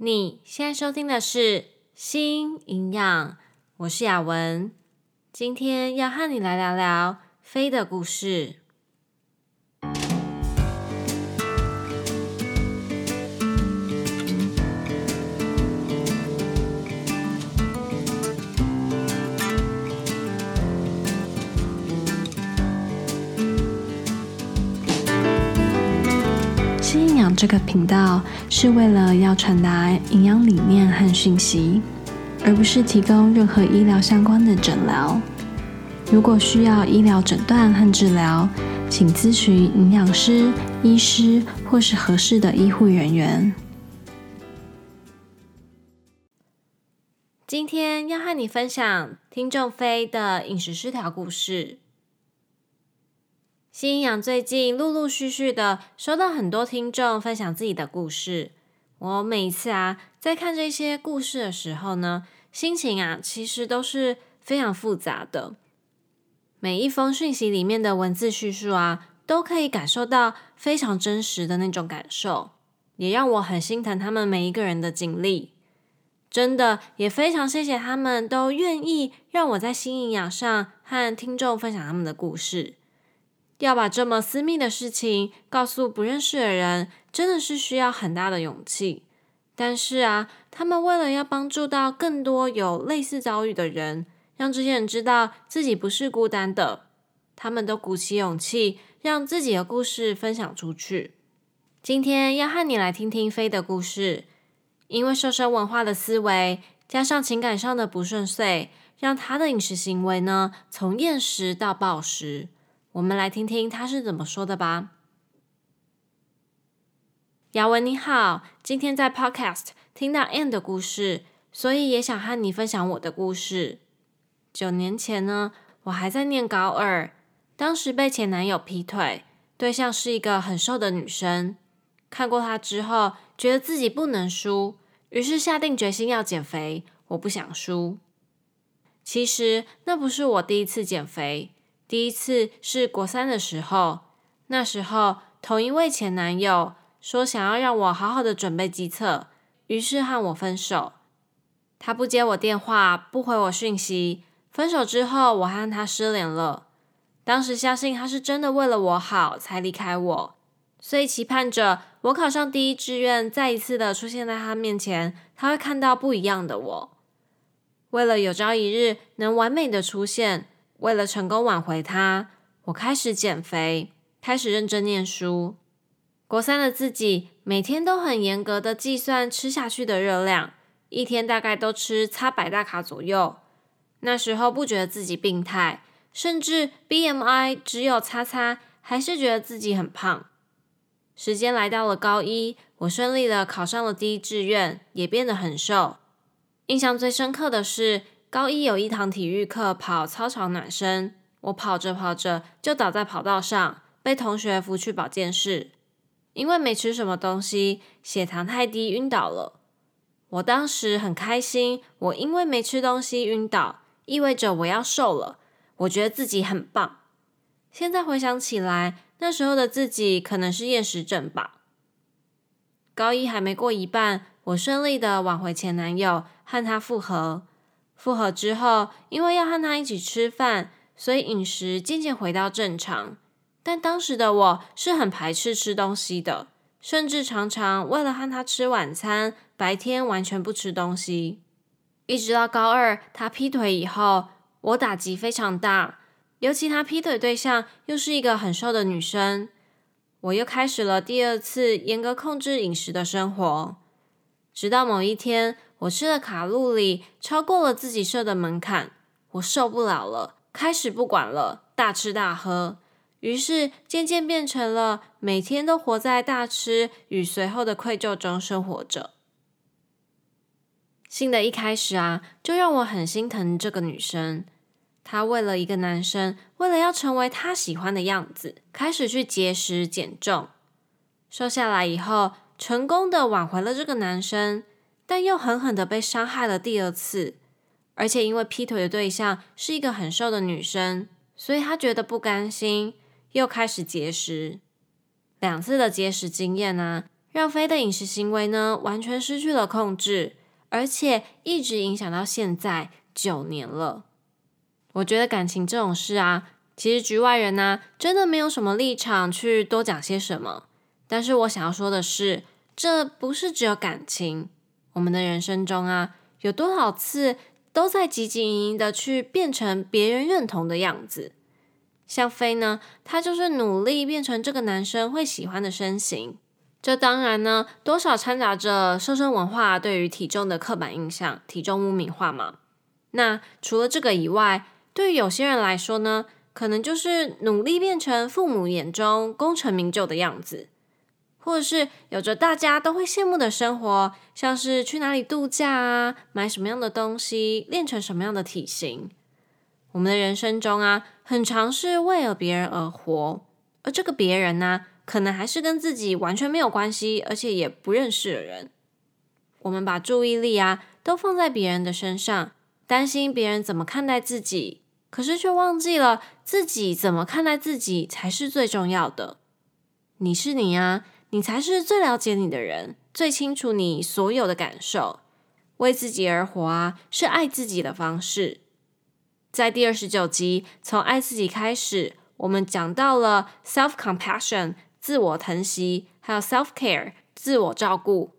你现在收听的是《新营养》，我是雅文，今天要和你来聊聊飞的故事。这个频道是为了要传达营养理念和讯息，而不是提供任何医疗相关的诊疗。如果需要医疗诊断和治疗，请咨询营养师、医师或是合适的医护人员。今天要和你分享听众飞的饮食失调故事。新营养最近陆陆续续的收到很多听众分享自己的故事，我每一次啊在看这些故事的时候呢，心情啊其实都是非常复杂的。每一封讯息里面的文字叙述啊，都可以感受到非常真实的那种感受，也让我很心疼他们每一个人的经历。真的也非常谢谢他们都愿意让我在新营养上和听众分享他们的故事。要把这么私密的事情告诉不认识的人，真的是需要很大的勇气。但是啊，他们为了要帮助到更多有类似遭遇的人，让这些人知道自己不是孤单的，他们都鼓起勇气，让自己的故事分享出去。今天要和你来听听飞的故事，因为瘦身文化的思维，加上情感上的不顺遂，让他的饮食行为呢，从厌食到暴食。我们来听听他是怎么说的吧。雅文你好，今天在 Podcast 听到 Anne 的故事，所以也想和你分享我的故事。九年前呢，我还在念高二，当时被前男友劈腿，对象是一个很瘦的女生。看过她之后，觉得自己不能输，于是下定决心要减肥。我不想输。其实那不是我第一次减肥。第一次是国三的时候，那时候同一位前男友说想要让我好好的准备机测，于是和我分手。他不接我电话，不回我讯息。分手之后，我和他失联了。当时相信他是真的为了我好才离开我，所以期盼着我考上第一志愿，再一次的出现在他面前，他会看到不一样的我。为了有朝一日能完美的出现。为了成功挽回他，我开始减肥，开始认真念书。国三的自己每天都很严格的计算吃下去的热量，一天大概都吃差百大卡左右。那时候不觉得自己病态，甚至 BMI 只有叉叉，还是觉得自己很胖。时间来到了高一，我顺利的考上了第一志愿，也变得很瘦。印象最深刻的是，高一有一堂体育课，跑操场暖身。我跑着跑着就倒在跑道上，被同学扶去保健室。因为没吃什么东西，血糖太低，晕倒了。我当时很开心，我因为没吃东西晕倒，意味着我要瘦了。我觉得自己很棒。现在回想起来，那时候的自己可能是厌食症吧。高一还没过一半，我顺利的挽回前男友，和他复合。复合之后，因为要和他一起吃饭，所以饮食渐渐回到正常。但当时的我是很排斥吃东西的，甚至常常为了和他吃晚餐，白天完全不吃东西。一直到高二，他劈腿以后，我打击非常大。尤其他劈腿对象又是一个很瘦的女生，我又开始了第二次严格控制饮食的生活。直到某一天，我吃的卡路里超过了自己设的门槛，我受不了了，开始不管了，大吃大喝。于是渐渐变成了每天都活在大吃与随后的愧疚中生活着。新的一开始啊，就让我很心疼这个女生。她为了一个男生，为了要成为他喜欢的样子，开始去节食减重，瘦下来以后，成功的挽回了这个男生，但又狠狠的被伤害了第二次。而且因为劈腿的对象是一个很瘦的女生，所以他觉得不甘心，又开始节食。两次的节食经验呢，让飞的饮食行为呢完全失去了控制，而且一直影响到现在九年了。我觉得感情这种事啊，其实局外人呢、真的没有什么立场去多讲些什么。但是我想要说的是，这不是只有感情，我们的人生中啊，有多少次都在汲汲营营的去变成别人认同的样子。像飞呢，他就是努力变成这个男生会喜欢的身形。这当然呢，多少掺杂着瘦身文化对于体重的刻板印象、体重污名化嘛。那除了这个以外，对于有些人来说呢，可能就是努力变成父母眼中功成名就的样子，或者是有着大家都会羡慕的生活，像是去哪里度假啊，买什么样的东西，练成什么样的体型。我们的人生中啊，很常是为了别人而活，而这个别人呢、可能还是跟自己完全没有关系，而且也不认识的人。我们把注意力啊，都放在别人的身上，担心别人怎么看待自己，可是却忘记了自己怎么看待自己才是最重要的。你是你啊，你才是最了解你的人，最清楚你所有的感受。为自己而活啊，是爱自己的方式。在第二十九集，从爱自己开始，我们讲到了 self compassion 自我疼惜，还有 self care 自我照顾。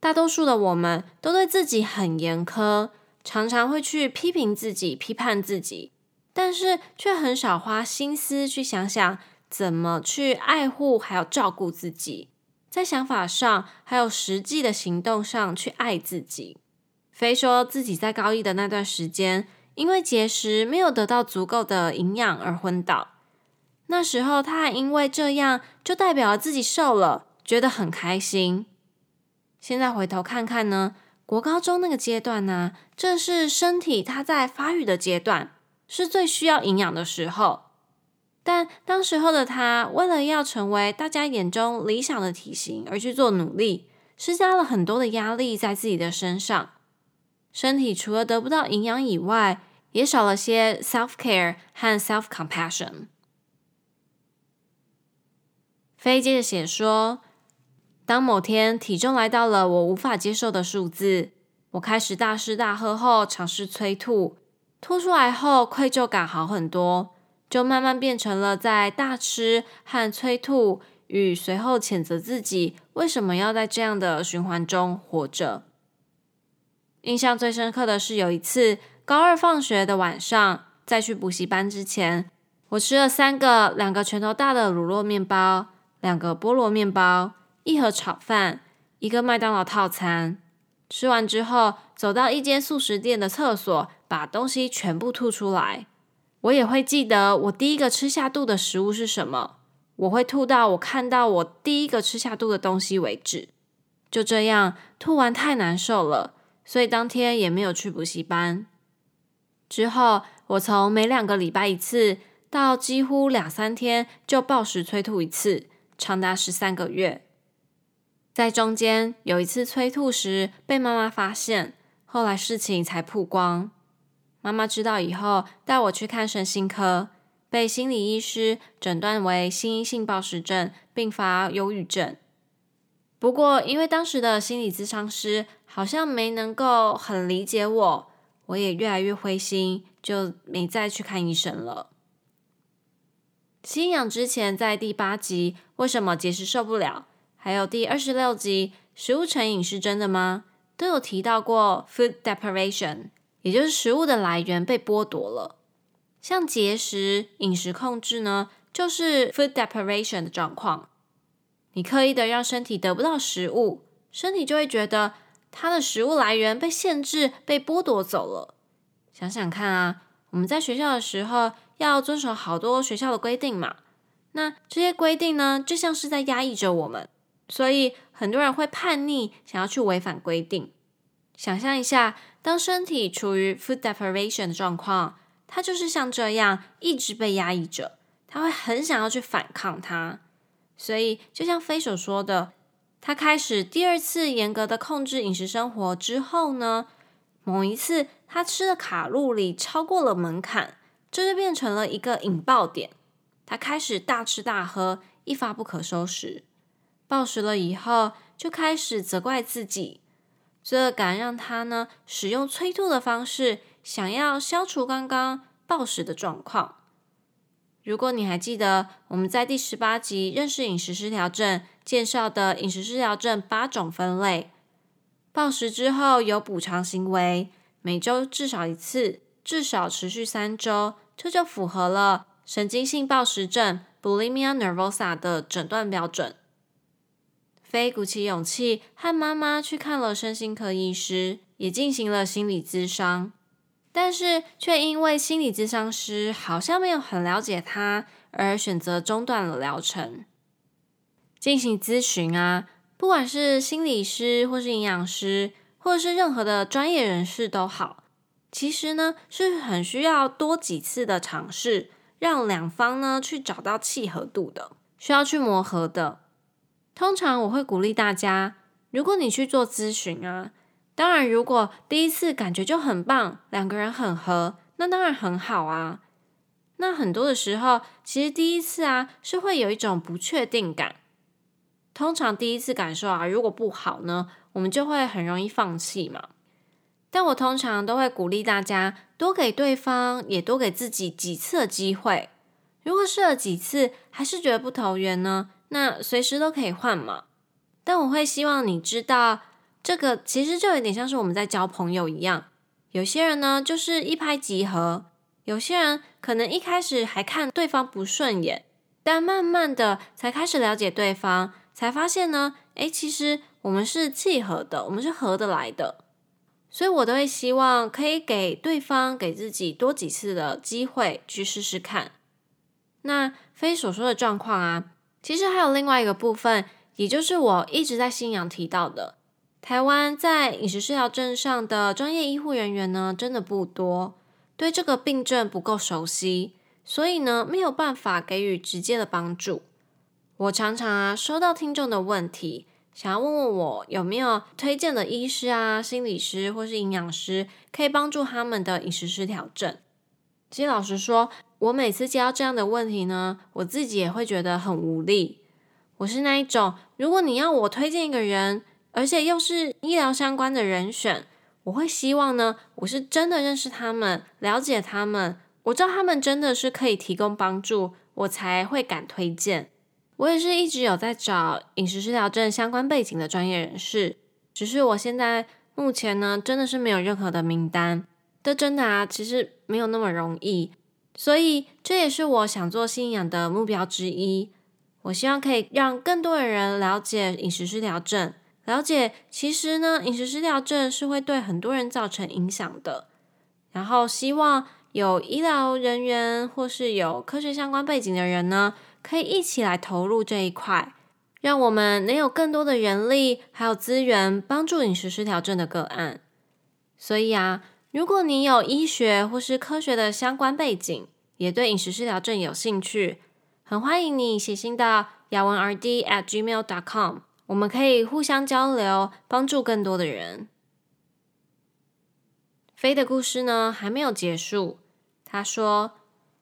大多数的我们都对自己很严苛，常常会去批评自己、批判自己，但是却很少花心思去想想怎么去爱护还有照顾自己，在想法上还有实际的行动上去爱自己。非说自己在高一的那段时间。因为节食没有得到足够的营养而昏倒，那时候他还因为这样就代表了自己瘦了，觉得很开心。现在回头看看呢，国高中那个阶段呢，正是身体它在发育的阶段，是最需要营养的时候。但当时候的他，为了要成为大家眼中理想的体型而去做努力，施加了很多的压力在自己的身上，身体除了得不到营养以外，也少了些 self care 和 self compassion。飞接着写说，当某天体重来到了我无法接受的数字，我开始大吃大喝后尝试催吐，吐出来后愧疚感好很多，就慢慢变成了在大吃和催吐与随后谴责自己为什么要在这样的循环中活着。印象最深刻的是有一次。高二放学的晚上，在去补习班之前，我吃了三个两个拳头大的乳酪面包，两个菠萝面包，一盒炒饭，一个麦当劳套餐。吃完之后，走到一间素食店的厕所，把东西全部吐出来。我也会记得我第一个吃下肚的食物是什么，我会吐到我看到我第一个吃下肚的东西为止。就这样，吐完太难受了，所以当天也没有去补习班。之后，我从每两个礼拜一次，到几乎两三天就暴食催吐一次，长达十三个月。在中间有一次催吐时被妈妈发现，后来事情才曝光。妈妈知道以后，带我去看神心科，被心理医师诊断为心因性暴食症，并发忧郁症。不过，因为当时的心理咨商师好像没能够很理解我。我也越来越灰心，就没再去看医生了。吸营养之前，在第八集为什么节食受不了，还有第二十六集食物成瘾是真的吗？都有提到过 food deprivation，也就是食物的来源被剥夺了。像节食、饮食控制呢，就是 food deprivation 的状况。你刻意的让身体得不到食物，身体就会觉得。它的食物来源被限制、被剥夺走了。想想看啊，我们在学校的时候要遵守好多学校的规定嘛。那这些规定呢，就像是在压抑着我们，所以很多人会叛逆，想要去违反规定。想象一下，当身体处于 food deprivation 的状况，它就是像这样一直被压抑着，它会很想要去反抗它。所以，就像飞所说的。他开始第二次严格的控制饮食生活之后呢，某一次他吃的卡路里超过了门槛，这就变成了一个引爆点。他开始大吃大喝，一发不可收拾。暴食了以后，就开始责怪自己，罪恶感让他呢使用催吐的方式，想要消除刚刚暴食的状况。如果你还记得我们在第十八集认识饮食失调症介绍的饮食失调症八种分类，暴食之后有补偿行为，每周至少一次，至少持续三周，这就符合了神经性暴食症 （bulimia nervosa） 的诊断标准。菲鼓起勇气和妈妈去看了身心科医师，也进行了心理咨商。但是却因为心理咨商师好像没有很了解他，而选择中断了疗程。进行咨询啊，不管是心理师或是营养师，或者是任何的专业人士都好，其实呢是很需要多几次的尝试，让两方呢去找到契合度的，需要去磨合的。通常我会鼓励大家，如果你去做咨询啊。当然，如果第一次感觉就很棒，两个人很合，那当然很好啊。那很多的时候，其实第一次啊是会有一种不确定感。通常第一次感受啊，如果不好呢，我们就会很容易放弃嘛。但我通常都会鼓励大家多给对方，也多给自己几次机会。如果试了几次还是觉得不投缘呢，那随时都可以换嘛。但我会希望你知道。这个其实就有点像是我们在交朋友一样，有些人呢就是一拍即合，有些人可能一开始还看对方不顺眼，但慢慢的才开始了解对方，才发现呢，诶，其实我们是契合的，我们是合得来的，所以我都会希望可以给对方、给自己多几次的机会去试试看。那非所说的状况啊，其实还有另外一个部分，也就是我一直在信仰提到的。台湾在饮食失调症上的专业医护人员呢，真的不多，对这个病症不够熟悉，所以呢，没有办法给予直接的帮助。我常常啊收到听众的问题，想要问问我有没有推荐的医师啊、心理师或是营养师，可以帮助他们的饮食失调症。其实老实说，我每次接到这样的问题呢，我自己也会觉得很无力。我是那一种，如果你要我推荐一个人，而且又是医疗相关的人选，我会希望呢，我是真的认识他们，了解他们，我知道他们真的是可以提供帮助，我才会敢推荐。我也是一直有在找饮食失调症相关背景的专业人士，只是我现在目前呢，真的是没有任何的名单。这真的啊，其实没有那么容易，所以这也是我想做信仰的目标之一。我希望可以让更多的人了解饮食失调症。了解，其实呢，饮食失调症是会对很多人造成影响的。然后，希望有医疗人员或是有科学相关背景的人呢，可以一起来投入这一块，让我们能有更多的人力还有资源帮助饮食失调症的个案。所以啊，如果你有医学或是科学的相关背景，也对饮食失调症有兴趣，很欢迎你写信到雅文 RD at gmail dot com。我们可以互相交流，帮助更多的人。菲的故事呢，还没有结束。他说，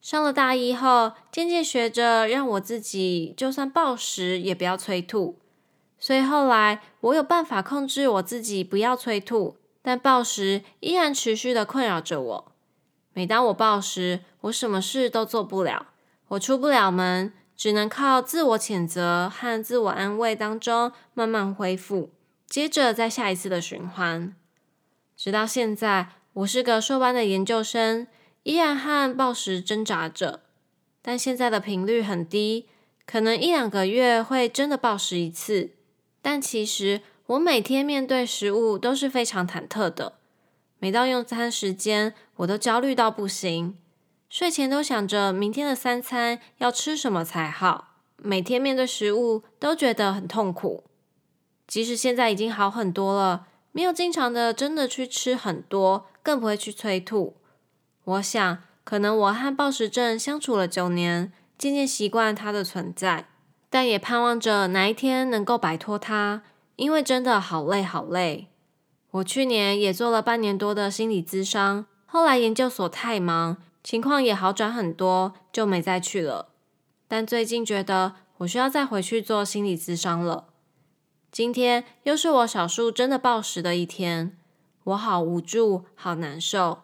上了大一后，渐渐学着让我自己，就算暴食也不要催吐。所以后来我有办法控制我自己不要催吐，但暴食依然持续的困扰着我。每当我暴食，我什么事都做不了，我出不了门。只能靠自我谴责和自我安慰当中慢慢恢复，接着再下一次的循环，直到现在，我是个硕班的研究生，依然和暴食挣扎着，但现在的频率很低，可能一两个月会真的暴食一次，但其实我每天面对食物都是非常忐忑的，每到用餐时间，我都焦虑到不行。睡前都想着明天的三餐要吃什么才好，每天面对食物都觉得很痛苦。即使现在已经好很多了，没有经常的真的去吃很多，更不会去催吐。我想，可能我和暴食症相处了九年，渐渐习惯它的存在，但也盼望着哪一天能够摆脱它，因为真的好累好累。我去年也做了半年多的心理咨商，后来研究所太忙。情况也好转很多，就没再去了。但最近觉得我需要再回去做心理咨商了。今天又是我少数真的暴食的一天，我好无助，好难受。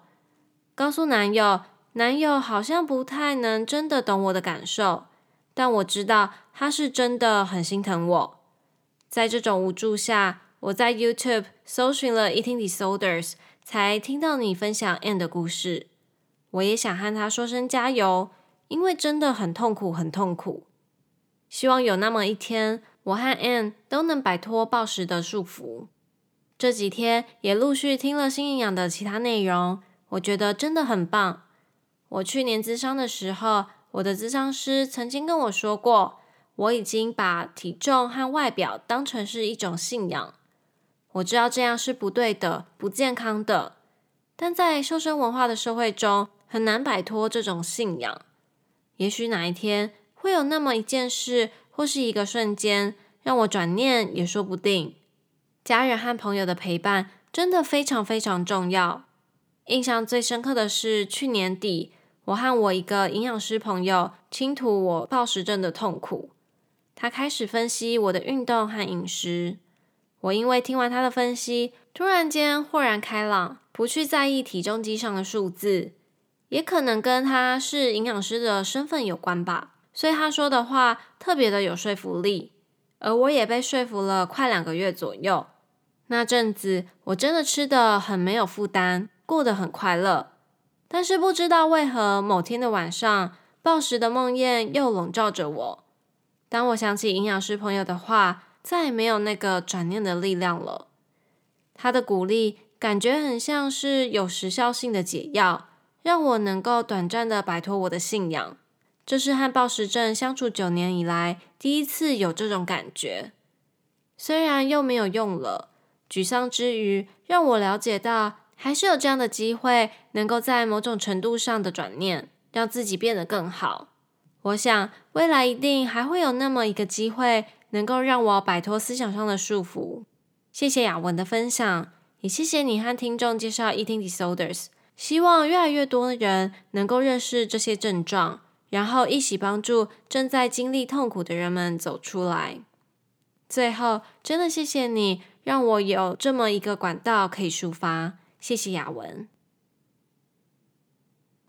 告诉男友，男友好像不太能真的懂我的感受，但我知道他是真的很心疼我。在这种无助下，我在 YouTube 搜寻了 Eating Disorders，才听到你分享 Ann 的故事。我也想和他说声加油，因为真的很痛苦，很痛苦。希望有那么一天，我和 Ann 都能摆脱暴食的束缚。这几天也陆续听了新营养的其他内容，我觉得真的很棒。我去年咨商的时候，我的咨商师曾经跟我说过，我已经把体重和外表当成是一种信仰。我知道这样是不对的、不健康的，但在瘦身文化的社会中，很难摆脱这种信仰。也许哪一天，会有那么一件事，或是一个瞬间，让我转念也说不定。家人和朋友的陪伴真的非常非常重要。印象最深刻的是去年底，我和我一个营养师朋友倾吐我暴食症的痛苦。他开始分析我的运动和饮食。我因为听完他的分析，突然间豁然开朗，不去在意体重机上的数字，也可能跟他是营养师的身份有关吧。所以他说的话特别的有说服力，而我也被说服了快两个月左右。那阵子我真的吃的很没有负担，过得很快乐。但是不知道为何某天的晚上，暴食的梦魇又笼罩着我。当我想起营养师朋友的话，再也没有那个转念的力量了。他的鼓励感觉很像是有时效性的解药，让我能够短暂的摆脱我的信仰。这是和暴食症相处九年以来第一次有这种感觉，虽然又没有用了，沮丧之余，让我了解到还是有这样的机会，能够在某种程度上的转念，让自己变得更好。我想未来一定还会有那么一个机会，能够让我摆脱思想上的束缚。谢谢雅文的分享，也谢谢你和听众介绍 Eating Disorders，希望越来越多的人能够认识这些症状。然后一起帮助正在经历痛苦的人们走出来。最后，真的谢谢你，让我有这么一个管道可以抒发。谢谢雅文。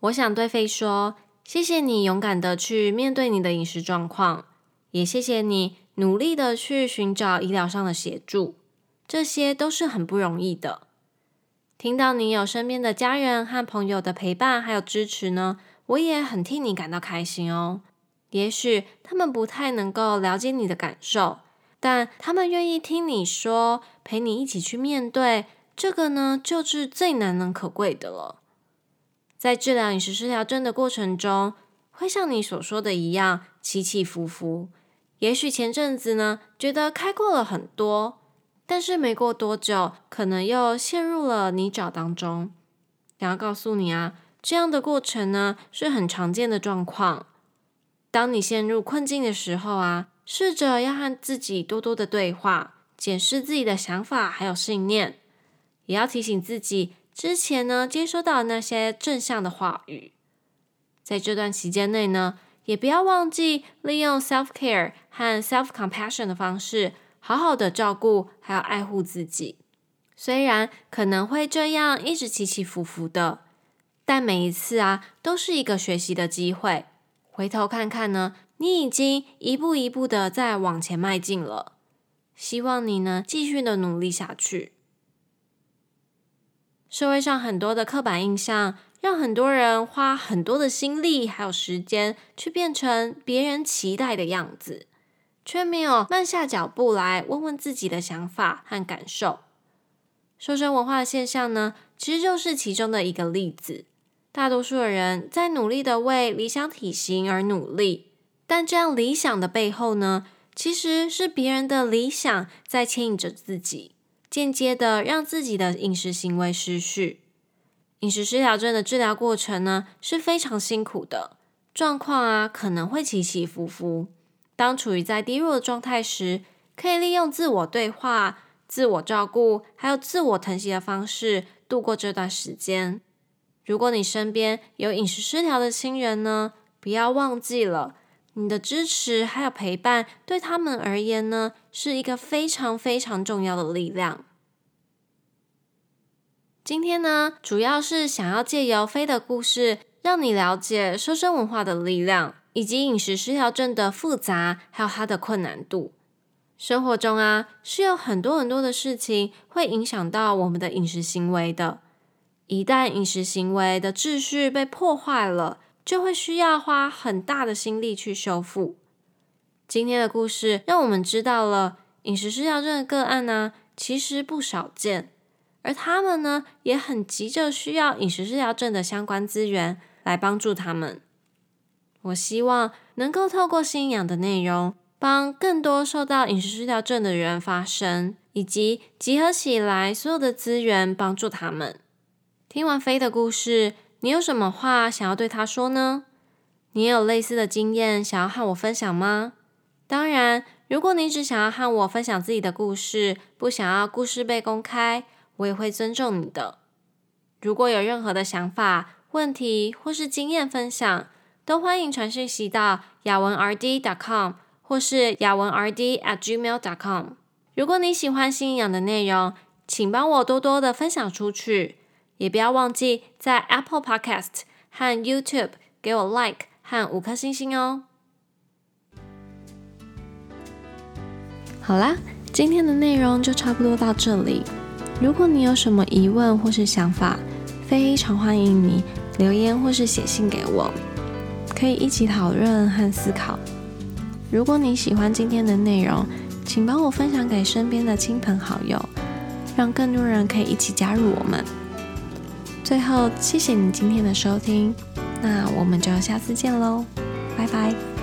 我想对 Faye 说，谢谢你勇敢的去面对你的饮食状况，也谢谢你努力的去寻找医疗上的协助，这些都是很不容易的。听到你有身边的家人和朋友的陪伴还有支持呢，我也很替你感到开心哦。也许他们不太能够了解你的感受，但他们愿意听你说，陪你一起去面对这个呢，就是最难能可贵的了。在治疗饮食失调症的过程中，会像你所说的一样起起伏伏。也许前阵子呢，觉得开阔了很多，但是没过多久，可能又陷入了泥沼当中。想要告诉你啊。这样的过程呢，是很常见的状况。当你陷入困境的时候啊，试着要和自己多多的对话，检视自己的想法还有信念，也要提醒自己之前呢接收到那些正向的话语。在这段期间内呢，也不要忘记利用 self care 和 self compassion 的方式，好好的照顾还有爱护自己。虽然可能会这样一直起起伏伏的。但每一次啊，都是一个学习的机会。回头看看呢，你已经一步一步的在往前迈进了。希望你呢，继续的努力下去。社会上很多的刻板印象，让很多人花很多的心力还有时间，去变成别人期待的样子，却没有慢下脚步来问问自己的想法和感受。瘦身文化的现象呢，其实就是其中的一个例子。大多数的人在努力的为理想体型而努力，但这样理想的背后呢，其实是别人的理想在牵引着自己，间接的让自己的饮食行为失序。饮食失调症的治疗过程呢，是非常辛苦的，状况啊可能会起起伏伏。当处于在低落的状态时，可以利用自我对话、自我照顾，还有自我疼惜的方式度过这段时间。如果你身边有饮食失调的亲人呢，不要忘记了，你的支持还有陪伴，对他们而言呢，是一个非常非常重要的力量。今天呢，主要是想要借由飞的故事，让你了解瘦身文化的力量，以及饮食失调症的复杂，还有它的困难度。生活中啊，是有很多很多的事情会影响到我们的饮食行为的。一旦饮食行为的秩序被破坏了，就会需要花很大的心力去修复。今天的故事让我们知道了饮食失调症的个案呢，其实不少见，而他们呢也很急着需要饮食失调症的相关资源来帮助他们。我希望能够透过信仰的内容，帮更多受到饮食失调症的人发声，以及集合起来所有的资源帮助他们。听完 Faye 的故事。你有什么话想要对他说呢？你有类似的经验想要和我分享吗？当然，如果你只想要和我分享自己的故事，不想要故事被公开，我也会尊重你的。如果有任何的想法、问题或是经验分享，都欢迎传讯息到雅文 RD.com 或是雅文 RD@gmail.com。如果你喜欢新营养的内容，请帮我多多的分享出去。也不要忘记在 Apple Podcast 和 YouTube 给我 Like 和五颗星星哦。好啦，今天的内容就差不多到这里。如果你有什么疑问或是想法，非常欢迎你留言或是写信给我，可以一起讨论和思考。如果你喜欢今天的内容，请帮我分享给身边的亲朋好友，让更多人可以一起加入我们。最后，谢谢你今天的收听，那我们就下次见喽，拜拜。